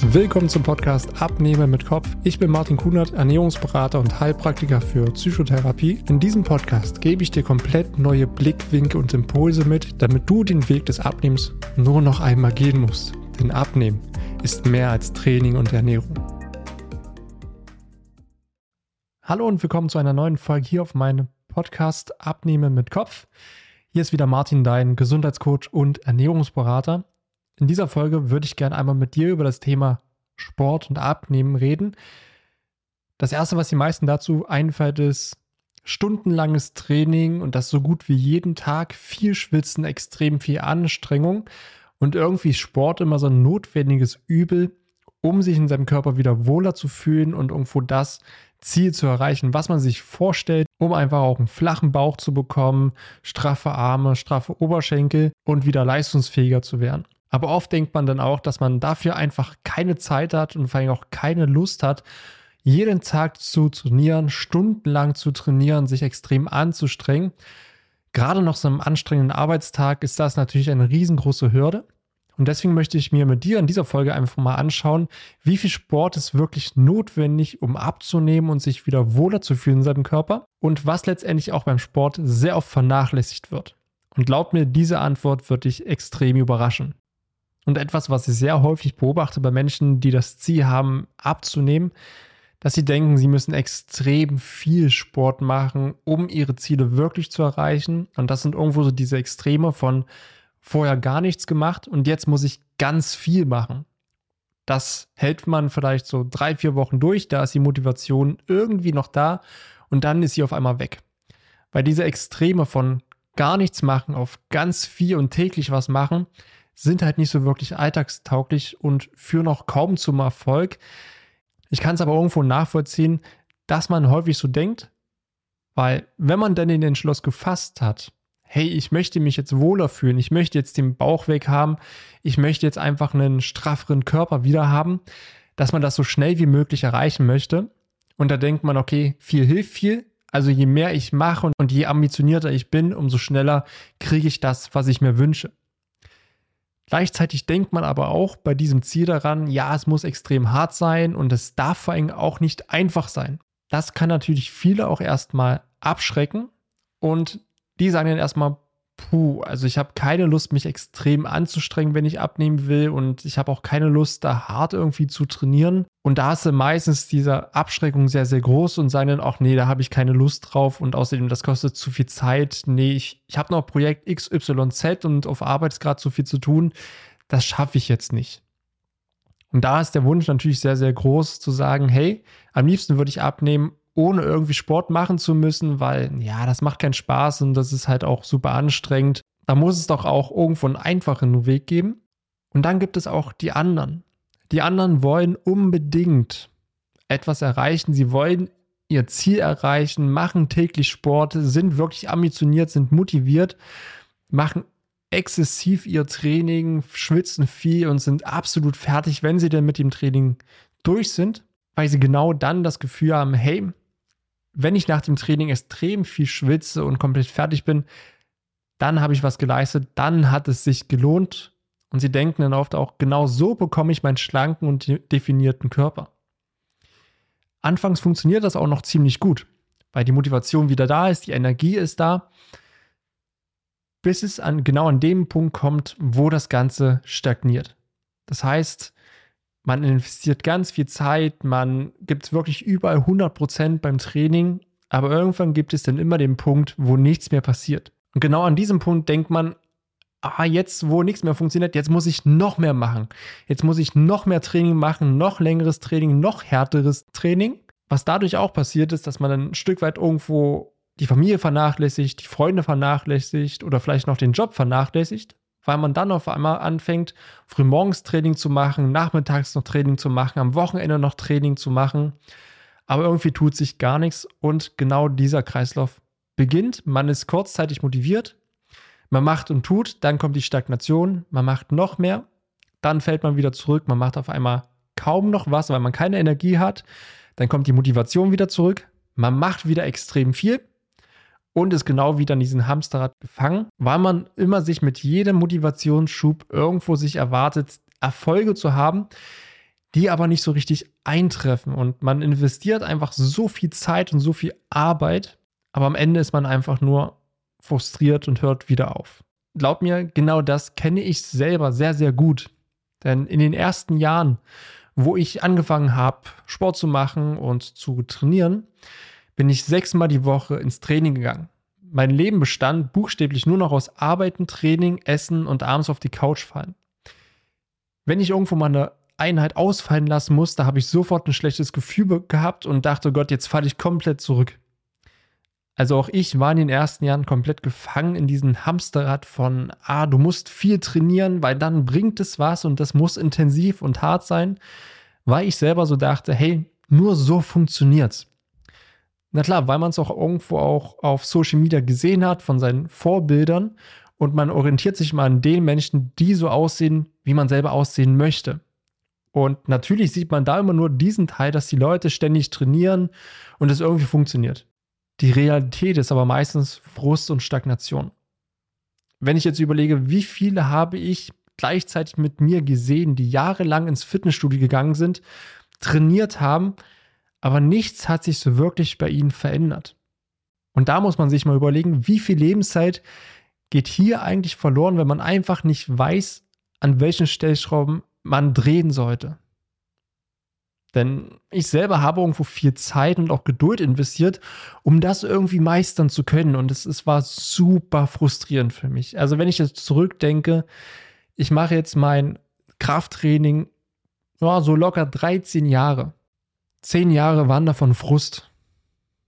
Willkommen zum Podcast Abnehmen mit Kopf. Ich bin Martin Kunert, Ernährungsberater und Heilpraktiker für Psychotherapie. In diesem Podcast gebe ich dir komplett neue Blickwinkel und Impulse mit, damit du den Weg des Abnehmens nur noch einmal gehen musst. Denn Abnehmen ist mehr als Training und Ernährung. Hallo und willkommen zu einer neuen Folge hier auf meinem Podcast Abnehmen mit Kopf. Hier ist wieder Martin, dein Gesundheitscoach und Ernährungsberater. In dieser Folge würde ich gerne einmal mit dir über das Thema Sport und Abnehmen reden. Das erste, was die meisten dazu einfällt, ist stundenlanges Training und das so gut wie jeden Tag, viel Schwitzen, extrem viel Anstrengung und irgendwie Sport immer so ein notwendiges Übel, um sich in seinem Körper wieder wohler zu fühlen und irgendwo das Ziel zu erreichen, was man sich vorstellt, um einfach auch einen flachen Bauch zu bekommen, straffe Arme, straffe Oberschenkel und wieder leistungsfähiger zu werden. Aber oft denkt man dann auch, dass man dafür einfach keine Zeit hat und vor allem auch keine Lust hat, jeden Tag zu trainieren, stundenlang zu trainieren, sich extrem anzustrengen. Gerade nach so einem anstrengenden Arbeitstag ist das natürlich eine riesengroße Hürde. Und deswegen möchte ich mir mit dir in dieser Folge einfach mal anschauen, wie viel Sport ist wirklich notwendig, um abzunehmen und sich wieder wohler zu fühlen in seinem Körper und was letztendlich auch beim Sport sehr oft vernachlässigt wird. Und glaub mir, diese Antwort wird dich extrem überraschen. Und etwas, was ich sehr häufig beobachte bei Menschen, die das Ziel haben, abzunehmen, dass sie denken, sie müssen extrem viel Sport machen, um ihre Ziele wirklich zu erreichen. Und das sind irgendwo so diese Extreme von vorher gar nichts gemacht und jetzt muss ich ganz viel machen. Das hält man vielleicht so drei, vier Wochen durch, da ist die Motivation irgendwie noch da und dann ist sie auf einmal weg. Weil diese Extreme von gar nichts machen auf ganz viel und täglich was machen, sind halt nicht so wirklich alltagstauglich und führen auch kaum zum Erfolg. Ich kann es aber irgendwo nachvollziehen, dass man häufig so denkt, weil wenn man dann den Entschluss gefasst hat, hey, ich möchte mich jetzt wohler fühlen, ich möchte jetzt den Bauch weg haben, ich möchte jetzt einfach einen strafferen Körper wieder haben, dass man das so schnell wie möglich erreichen möchte. Und da denkt man, okay, viel hilft viel. Also je mehr ich mache und je ambitionierter ich bin, umso schneller kriege ich das, was ich mir wünsche. Gleichzeitig denkt man aber auch bei diesem Ziel daran, ja, es muss extrem hart sein und es darf vor allem auch nicht einfach sein. Das kann natürlich viele auch erstmal abschrecken und die sagen dann erstmal, puh, also ich habe keine Lust, mich extrem anzustrengen, wenn ich abnehmen will und ich habe auch keine Lust, da hart irgendwie zu trainieren. Und da ist meistens diese Abschreckung sehr, sehr groß und sagen dann auch, nee, da habe ich keine Lust drauf und außerdem, das kostet zu viel Zeit. Nee, ich, ich habe noch Projekt XYZ und auf Arbeit ist gerade zu viel zu tun. Das schaffe ich jetzt nicht. Und da ist der Wunsch natürlich sehr, sehr groß zu sagen, hey, am liebsten würde ich abnehmen, ohne irgendwie Sport machen zu müssen, weil ja, das macht keinen Spaß und das ist halt auch super anstrengend. Da muss es doch auch irgendwo einen einfachen Weg geben. Und dann gibt es auch die anderen. Die anderen wollen unbedingt etwas erreichen. Sie wollen ihr Ziel erreichen, machen täglich Sport, sind wirklich ambitioniert, sind motiviert, machen exzessiv ihr Training, schwitzen viel und sind absolut fertig, wenn sie denn mit dem Training durch sind, weil sie genau dann das Gefühl haben, hey, wenn ich nach dem Training extrem viel schwitze und komplett fertig bin, dann habe ich was geleistet, dann hat es sich gelohnt. Und sie denken dann oft auch, genau so bekomme ich meinen schlanken und definierten Körper. Anfangs funktioniert das auch noch ziemlich gut, weil die Motivation wieder da ist, die Energie ist da, bis es an, genau an dem Punkt kommt, wo das Ganze stagniert. Das heißt, man investiert ganz viel Zeit, man gibt wirklich überall 100 Prozent beim Training, aber irgendwann gibt es dann immer den Punkt, wo nichts mehr passiert. Und genau an diesem Punkt denkt man, ah, jetzt, wo nichts mehr funktioniert, jetzt muss ich noch mehr machen. Jetzt muss ich noch mehr Training machen, noch längeres Training, noch härteres Training. Was dadurch auch passiert ist, dass man ein Stück weit irgendwo die Familie vernachlässigt, die Freunde vernachlässigt oder vielleicht noch den Job vernachlässigt weil man dann auf einmal anfängt, frühmorgens Training zu machen, nachmittags noch Training zu machen, am Wochenende noch Training zu machen. Aber irgendwie tut sich gar nichts und genau dieser Kreislauf beginnt. Man ist kurzzeitig motiviert, man macht und tut, dann kommt die Stagnation, man macht noch mehr, dann fällt man wieder zurück, man macht auf einmal kaum noch was, weil man keine Energie hat, dann kommt die Motivation wieder zurück, man macht wieder extrem viel, und ist genau wieder in diesen Hamsterrad gefangen, weil man immer sich mit jedem Motivationsschub irgendwo sich erwartet, Erfolge zu haben, die aber nicht so richtig eintreffen. Und man investiert einfach so viel Zeit und so viel Arbeit, aber am Ende ist man einfach nur frustriert und hört wieder auf. Glaub mir, genau das kenne ich selber sehr, sehr gut. Denn in den ersten Jahren, wo ich angefangen habe, Sport zu machen und zu trainieren, bin ich sechsmal die Woche ins Training gegangen. Mein Leben bestand buchstäblich nur noch aus Arbeiten, Training, Essen und abends auf die Couch fallen. Wenn ich irgendwo mal eine Einheit ausfallen lassen musste, habe ich sofort ein schlechtes Gefühl gehabt und dachte, Gott, jetzt falle ich komplett zurück. Also auch ich war in den ersten Jahren komplett gefangen in diesem Hamsterrad von, ah, du musst viel trainieren, weil dann bringt es was und das muss intensiv und hart sein, weil ich selber so dachte, hey, nur so funktioniert's. Na klar, weil man es auch irgendwo auch auf Social Media gesehen hat von seinen Vorbildern und man orientiert sich mal an den Menschen, die so aussehen, wie man selber aussehen möchte. Und natürlich sieht man da immer nur diesen Teil, dass die Leute ständig trainieren und es irgendwie funktioniert. Die Realität ist aber meistens Frust und Stagnation. Wenn ich jetzt überlege, wie viele habe ich gleichzeitig mit mir gesehen, die jahrelang ins Fitnessstudio gegangen sind, trainiert haben, aber nichts hat sich so wirklich bei ihnen verändert. Und da muss man sich mal überlegen, wie viel Lebenszeit geht hier eigentlich verloren, wenn man einfach nicht weiß, an welchen Stellschrauben man drehen sollte. Denn ich selber habe irgendwo viel Zeit und auch Geduld investiert, um das irgendwie meistern zu können. Und es, es war super frustrierend für mich. Also wenn ich jetzt zurückdenke, ich mache jetzt mein Krafttraining ja, so locker 13 Jahre. Zehn Jahre waren davon Frust.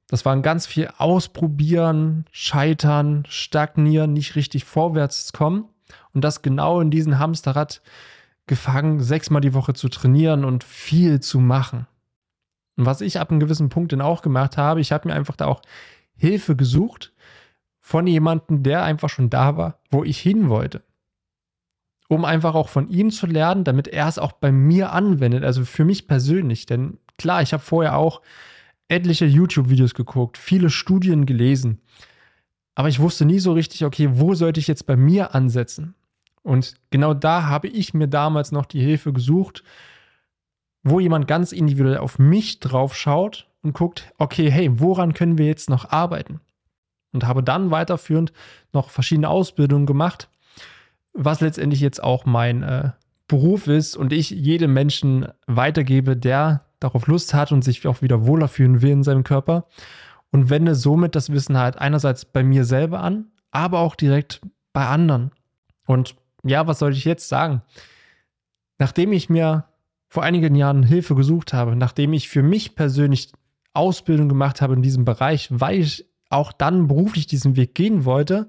Das waren ganz viel Ausprobieren, Scheitern, Stagnieren, nicht richtig vorwärts kommen. Und das genau in diesem Hamsterrad gefangen, sechsmal die Woche zu trainieren und viel zu machen. Und was ich ab einem gewissen Punkt dann auch gemacht habe, ich habe mir einfach da auch Hilfe gesucht von jemandem, der einfach schon da war, wo ich hin wollte. Um einfach auch von ihm zu lernen, damit er es auch bei mir anwendet, also für mich persönlich. Denn klar, ich habe vorher auch etliche YouTube-Videos geguckt, viele Studien gelesen. Aber ich wusste nie so richtig, okay, wo sollte ich jetzt bei mir ansetzen? Und genau da habe ich mir damals noch die Hilfe gesucht, wo jemand ganz individuell auf mich drauf schaut und guckt, okay, hey, woran können wir jetzt noch arbeiten? Und habe dann weiterführend noch verschiedene Ausbildungen gemacht, was letztendlich jetzt auch mein äh, Beruf ist und ich jedem Menschen weitergebe, der darauf Lust hat und sich auch wieder wohler fühlen will in seinem Körper und wende somit das Wissen halt einerseits bei mir selber an, aber auch direkt bei anderen. Und ja, was soll ich jetzt sagen? Nachdem ich mir vor einigen Jahren Hilfe gesucht habe, nachdem ich für mich persönlich Ausbildung gemacht habe in diesem Bereich, weil ich auch dann beruflich diesen Weg gehen wollte,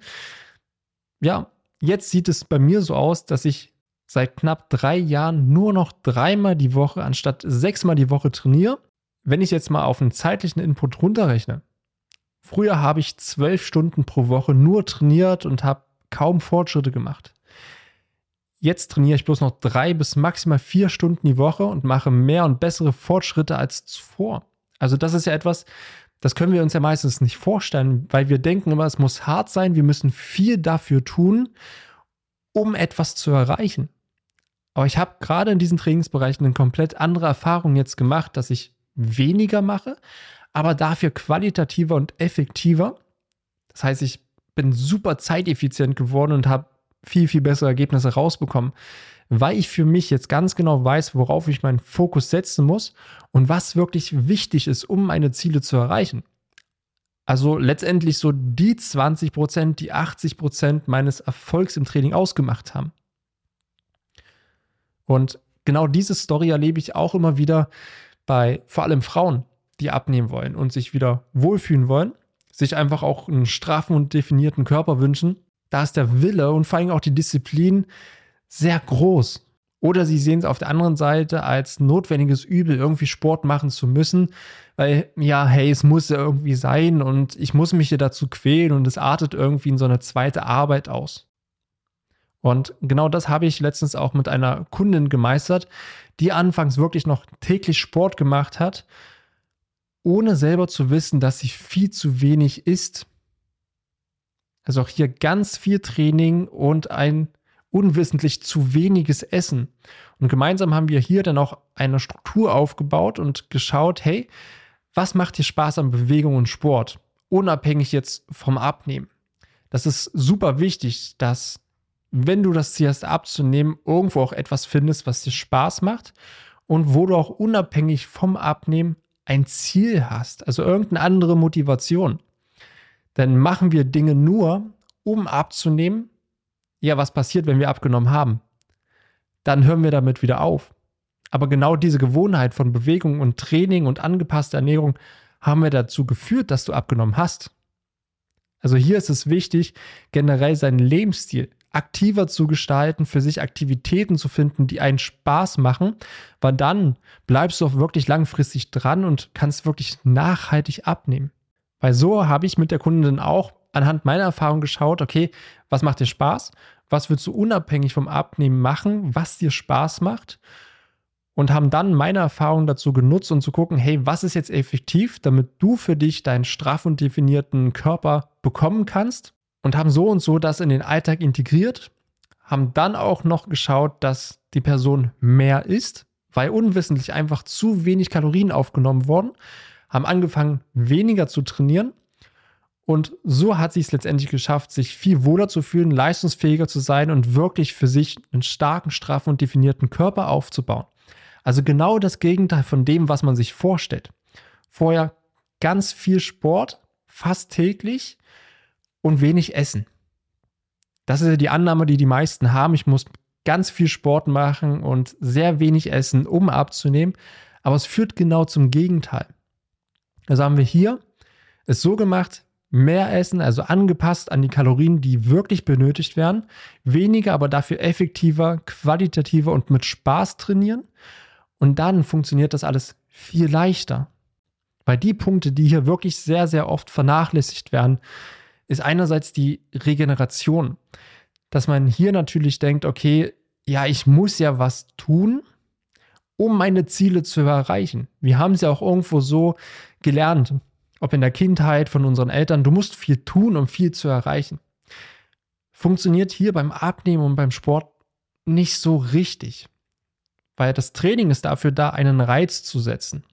ja, jetzt sieht es bei mir so aus, dass ich seit knapp drei Jahren nur noch dreimal die Woche anstatt sechsmal die Woche trainiere. Wenn ich jetzt mal auf einen zeitlichen Input runterrechne, früher habe ich zwölf Stunden pro Woche nur trainiert und habe kaum Fortschritte gemacht. Jetzt trainiere ich bloß noch drei bis maximal vier Stunden die Woche und mache mehr und bessere Fortschritte als zuvor. Also das ist ja etwas, das können wir uns ja meistens nicht vorstellen, weil wir denken immer, es muss hart sein, wir müssen viel dafür tun, um etwas zu erreichen. Aber ich habe gerade in diesen Trainingsbereichen eine komplett andere Erfahrung jetzt gemacht, dass ich weniger mache, aber dafür qualitativer und effektiver. Das heißt, ich bin super zeiteffizient geworden und habe viel, viel bessere Ergebnisse rausbekommen, weil ich für mich jetzt ganz genau weiß, worauf ich meinen Fokus setzen muss und was wirklich wichtig ist, um meine Ziele zu erreichen. Also letztendlich so die 20 Prozent, die 80 Prozent meines Erfolgs im Training ausgemacht haben. Und genau diese Story erlebe ich auch immer wieder bei vor allem Frauen, die abnehmen wollen und sich wieder wohlfühlen wollen, sich einfach auch einen straffen und definierten Körper wünschen da ist der Wille und vor allem auch die Disziplin sehr groß. Oder sie sehen es auf der anderen Seite als notwendiges Übel, irgendwie Sport machen zu müssen, weil ja, hey, es muss ja irgendwie sein und ich muss mich hier dazu quälen und es artet irgendwie in so eine zweite Arbeit aus. Und genau das habe ich letztens auch mit einer Kundin gemeistert, die anfangs wirklich noch täglich Sport gemacht hat, ohne selber zu wissen, dass sie viel zu wenig isst also auch hier ganz viel Training und ein unwissentlich zu weniges essen. Und gemeinsam haben wir hier dann auch eine Struktur aufgebaut und geschaut, hey, was macht dir Spaß an Bewegung und Sport? Unabhängig jetzt vom Abnehmen. Das ist super wichtig, dass wenn du das Ziel hast abzunehmen, irgendwo auch etwas findest, was dir Spaß macht und wo du auch unabhängig vom Abnehmen ein Ziel hast, also irgendeine andere Motivation. Denn machen wir Dinge nur, um abzunehmen, ja, was passiert, wenn wir abgenommen haben? Dann hören wir damit wieder auf. Aber genau diese Gewohnheit von Bewegung und Training und angepasster Ernährung haben wir dazu geführt, dass du abgenommen hast. Also hier ist es wichtig, generell seinen Lebensstil aktiver zu gestalten, für sich Aktivitäten zu finden, die einen Spaß machen, weil dann bleibst du auch wirklich langfristig dran und kannst wirklich nachhaltig abnehmen. Weil so habe ich mit der Kundin auch anhand meiner Erfahrung geschaut, okay, was macht dir Spaß? Was willst du unabhängig vom Abnehmen machen? Was dir Spaß macht? Und haben dann meine Erfahrung dazu genutzt, um zu gucken, hey, was ist jetzt effektiv, damit du für dich deinen straff und definierten Körper bekommen kannst und haben so und so das in den Alltag integriert, haben dann auch noch geschaut, dass die Person mehr isst, weil unwissentlich einfach zu wenig Kalorien aufgenommen wurden, haben angefangen weniger zu trainieren und so hat sie es letztendlich geschafft, sich viel wohler zu fühlen, leistungsfähiger zu sein und wirklich für sich einen starken, straffen und definierten Körper aufzubauen. Also genau das Gegenteil von dem, was man sich vorstellt. Vorher ganz viel Sport, fast täglich, und wenig essen. Das ist ja die Annahme, die die meisten haben. Ich muss ganz viel Sport machen und sehr wenig essen, um abzunehmen. Aber es führt genau zum Gegenteil. Also haben wir hier es so gemacht, mehr essen, also angepasst an die Kalorien, die wirklich benötigt werden, weniger, aber dafür effektiver, qualitativer und mit Spaß trainieren. Und dann funktioniert das alles viel leichter. Weil die Punkte, die hier wirklich sehr, sehr oft vernachlässigt werden, ist einerseits die Regeneration. Dass man hier natürlich denkt, okay, ja, ich muss ja was tun, um meine Ziele zu erreichen. Wir haben es ja auch irgendwo so gelernt, ob in der Kindheit von unseren Eltern, du musst viel tun, um viel zu erreichen. Funktioniert hier beim Abnehmen und beim Sport nicht so richtig, weil das Training ist dafür da, einen Reiz zu setzen.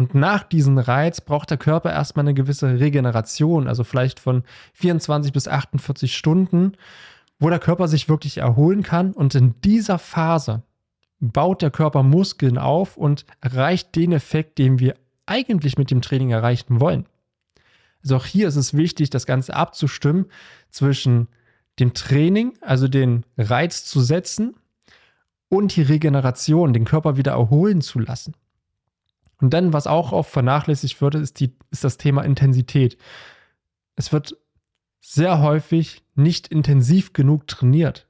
Und nach diesem Reiz braucht der Körper erstmal eine gewisse Regeneration, also vielleicht von 24 bis 48 Stunden, wo der Körper sich wirklich erholen kann. Und in dieser Phase baut der Körper Muskeln auf und erreicht den Effekt, den wir eigentlich mit dem Training erreichen wollen. Also auch hier ist es wichtig, das Ganze abzustimmen zwischen dem Training, also den Reiz zu setzen, und die Regeneration, den Körper wieder erholen zu lassen. Und dann, was auch oft vernachlässigt wird, ist, die, ist das Thema Intensität. Es wird sehr häufig nicht intensiv genug trainiert.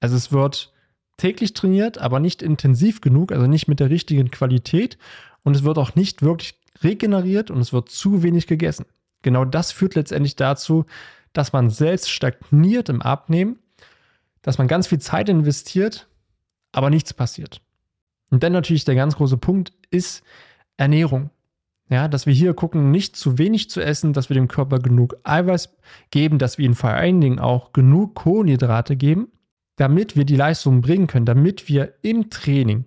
Also es wird täglich trainiert, aber nicht intensiv genug, also nicht mit der richtigen Qualität. Und es wird auch nicht wirklich regeneriert und es wird zu wenig gegessen. Genau das führt letztendlich dazu, dass man selbst stagniert im Abnehmen, dass man ganz viel Zeit investiert, aber nichts passiert. Und dann natürlich der ganz große Punkt ist, Ernährung. Ja, dass wir hier gucken, nicht zu wenig zu essen, dass wir dem Körper genug Eiweiß geben, dass wir ihm vor allen Dingen auch genug Kohlenhydrate geben, damit wir die Leistung bringen können, damit wir im Training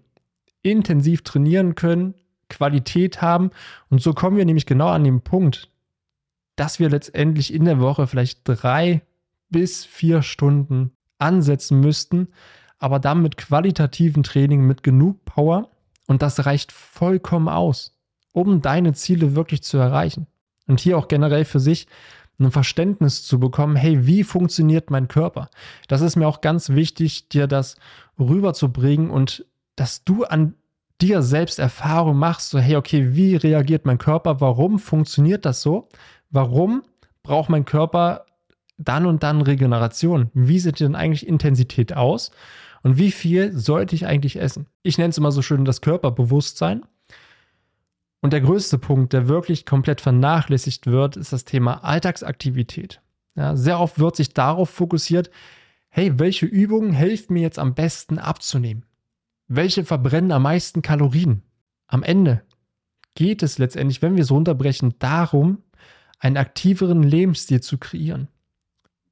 intensiv trainieren können, Qualität haben. Und so kommen wir nämlich genau an den Punkt, dass wir letztendlich in der Woche vielleicht drei bis vier Stunden ansetzen müssten, aber dann mit qualitativen Training, mit genug Power, und das reicht vollkommen aus, um deine Ziele wirklich zu erreichen. Und hier auch generell für sich ein Verständnis zu bekommen, hey, wie funktioniert mein Körper? Das ist mir auch ganz wichtig, dir das rüberzubringen und dass du an dir selbst Erfahrung machst, so, hey, okay, wie reagiert mein Körper? Warum funktioniert das so? Warum braucht mein Körper dann und dann Regeneration? Wie sieht denn eigentlich Intensität aus? Und wie viel sollte ich eigentlich essen? Ich nenne es immer so schön das Körperbewusstsein. Und der größte Punkt, der wirklich komplett vernachlässigt wird, ist das Thema Alltagsaktivität. Ja, sehr oft wird sich darauf fokussiert, hey, welche Übungen helfen mir jetzt am besten abzunehmen? Welche verbrennen am meisten Kalorien? Am Ende geht es letztendlich, wenn wir es runterbrechen, darum, einen aktiveren Lebensstil zu kreieren.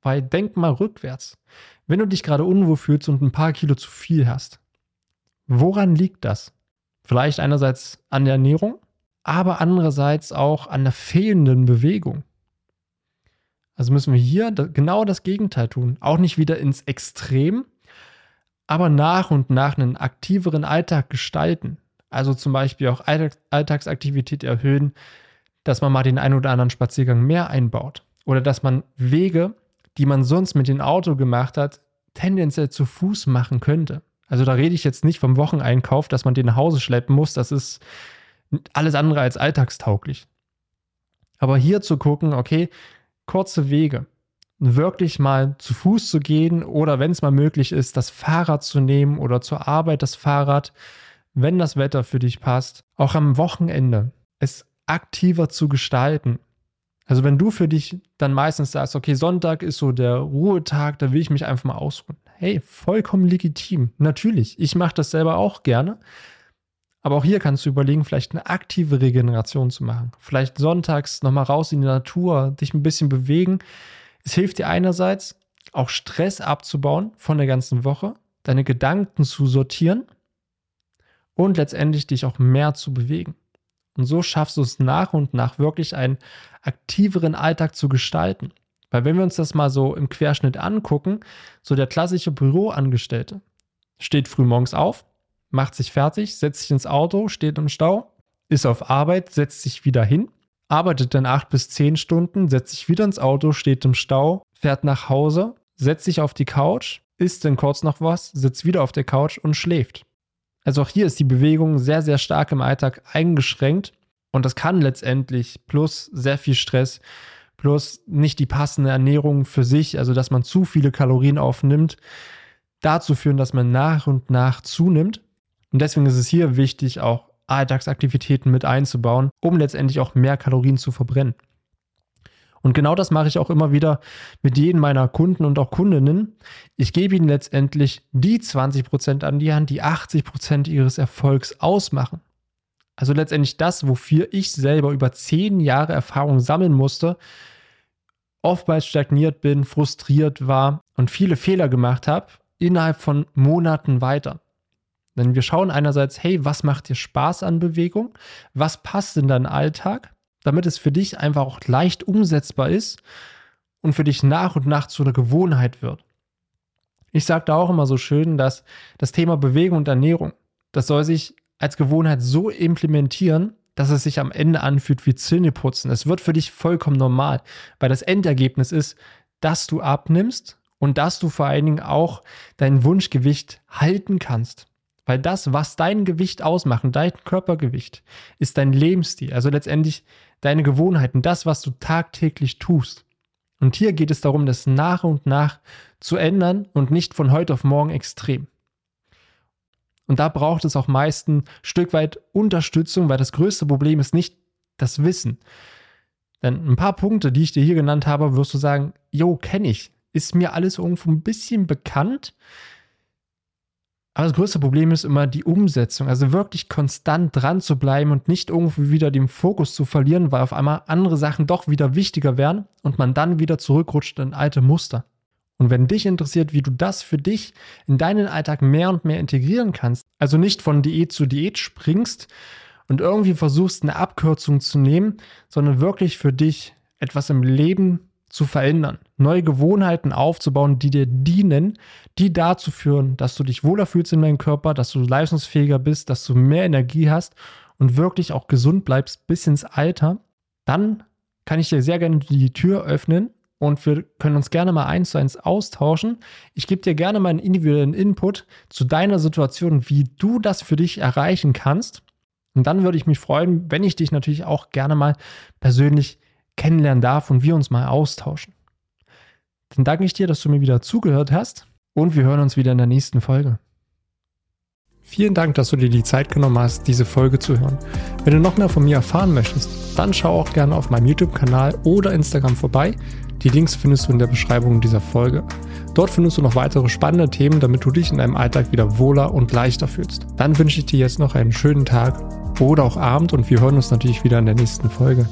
Weil denk mal rückwärts. Wenn du dich gerade unwohl fühlst und ein paar Kilo zu viel hast, woran liegt das? Vielleicht einerseits an der Ernährung, aber andererseits auch an der fehlenden Bewegung. Also müssen wir hier genau das Gegenteil tun. Auch nicht wieder ins Extrem, aber nach und nach einen aktiveren Alltag gestalten. Also zum Beispiel auch Alltagsaktivität erhöhen, dass man mal den einen oder anderen Spaziergang mehr einbaut. Oder dass man Wege, die man sonst mit dem Auto gemacht hat, tendenziell zu Fuß machen könnte. Also da rede ich jetzt nicht vom Wocheneinkauf, dass man den nach Hause schleppen muss. Das ist alles andere als alltagstauglich. Aber hier zu gucken, okay, kurze Wege, wirklich mal zu Fuß zu gehen oder wenn es mal möglich ist, das Fahrrad zu nehmen oder zur Arbeit das Fahrrad, wenn das Wetter für dich passt, auch am Wochenende es aktiver zu gestalten. Also wenn du für dich dann meistens sagst, okay, Sonntag ist so der Ruhetag, da will ich mich einfach mal ausruhen. Hey, vollkommen legitim. Natürlich, ich mache das selber auch gerne. Aber auch hier kannst du überlegen, vielleicht eine aktive Regeneration zu machen. Vielleicht sonntags nochmal raus in die Natur, dich ein bisschen bewegen. Es hilft dir einerseits, auch Stress abzubauen von der ganzen Woche, deine Gedanken zu sortieren und letztendlich dich auch mehr zu bewegen. Und so schaffst du es nach und nach wirklich einen aktiveren Alltag zu gestalten. Weil wenn wir uns das mal so im Querschnitt angucken, so der klassische Büroangestellte steht früh morgens auf, macht sich fertig, setzt sich ins Auto, steht im Stau, ist auf Arbeit, setzt sich wieder hin, arbeitet dann acht bis zehn Stunden, setzt sich wieder ins Auto, steht im Stau, fährt nach Hause, setzt sich auf die Couch, isst dann kurz noch was, sitzt wieder auf der Couch und schläft. Also auch hier ist die Bewegung sehr, sehr stark im Alltag eingeschränkt und das kann letztendlich plus sehr viel Stress, plus nicht die passende Ernährung für sich, also dass man zu viele Kalorien aufnimmt, dazu führen, dass man nach und nach zunimmt. Und deswegen ist es hier wichtig, auch Alltagsaktivitäten mit einzubauen, um letztendlich auch mehr Kalorien zu verbrennen. Und genau das mache ich auch immer wieder mit jedem meiner Kunden und auch Kundinnen. Ich gebe ihnen letztendlich die 20 Prozent an die Hand, die 80 Prozent ihres Erfolgs ausmachen. Also letztendlich das, wofür ich selber über zehn Jahre Erfahrung sammeln musste, oftmals stagniert bin, frustriert war und viele Fehler gemacht habe, innerhalb von Monaten weiter. Denn wir schauen einerseits, hey, was macht dir Spaß an Bewegung? Was passt in deinen Alltag? Damit es für dich einfach auch leicht umsetzbar ist und für dich nach und nach zu einer Gewohnheit wird. Ich sage da auch immer so schön, dass das Thema Bewegung und Ernährung, das soll sich als Gewohnheit so implementieren, dass es sich am Ende anfühlt wie Zähneputzen. Es wird für dich vollkommen normal, weil das Endergebnis ist, dass du abnimmst und dass du vor allen Dingen auch dein Wunschgewicht halten kannst. Weil das, was dein Gewicht ausmacht, dein Körpergewicht, ist dein Lebensstil. Also letztendlich deine Gewohnheiten, das, was du tagtäglich tust. Und hier geht es darum, das nach und nach zu ändern und nicht von heute auf morgen extrem. Und da braucht es auch meist ein Stück weit Unterstützung, weil das größte Problem ist nicht das Wissen. Denn ein paar Punkte, die ich dir hier genannt habe, wirst du sagen, jo, kenne ich. Ist mir alles irgendwo ein bisschen bekannt, aber das größte Problem ist immer die Umsetzung. Also wirklich konstant dran zu bleiben und nicht irgendwie wieder den Fokus zu verlieren, weil auf einmal andere Sachen doch wieder wichtiger werden und man dann wieder zurückrutscht in alte Muster. Und wenn dich interessiert, wie du das für dich in deinen Alltag mehr und mehr integrieren kannst, also nicht von Diät zu Diät springst und irgendwie versuchst, eine Abkürzung zu nehmen, sondern wirklich für dich etwas im Leben zu verändern, neue Gewohnheiten aufzubauen, die dir dienen, die dazu führen, dass du dich wohler fühlst in deinem Körper, dass du leistungsfähiger bist, dass du mehr Energie hast und wirklich auch gesund bleibst bis ins Alter, dann kann ich dir sehr gerne die Tür öffnen und wir können uns gerne mal eins zu eins austauschen. Ich gebe dir gerne meinen individuellen Input zu deiner Situation, wie du das für dich erreichen kannst. Und dann würde ich mich freuen, wenn ich dich natürlich auch gerne mal persönlich kennenlernen darf und wir uns mal austauschen. Dann danke ich dir, dass du mir wieder zugehört hast und wir hören uns wieder in der nächsten Folge. Vielen Dank, dass du dir die Zeit genommen hast, diese Folge zu hören. Wenn du noch mehr von mir erfahren möchtest, dann schau auch gerne auf meinem YouTube-Kanal oder Instagram vorbei. Die Links findest du in der Beschreibung dieser Folge. Dort findest du noch weitere spannende Themen, damit du dich in deinem Alltag wieder wohler und leichter fühlst. Dann wünsche ich dir jetzt noch einen schönen Tag oder auch Abend und wir hören uns natürlich wieder in der nächsten Folge.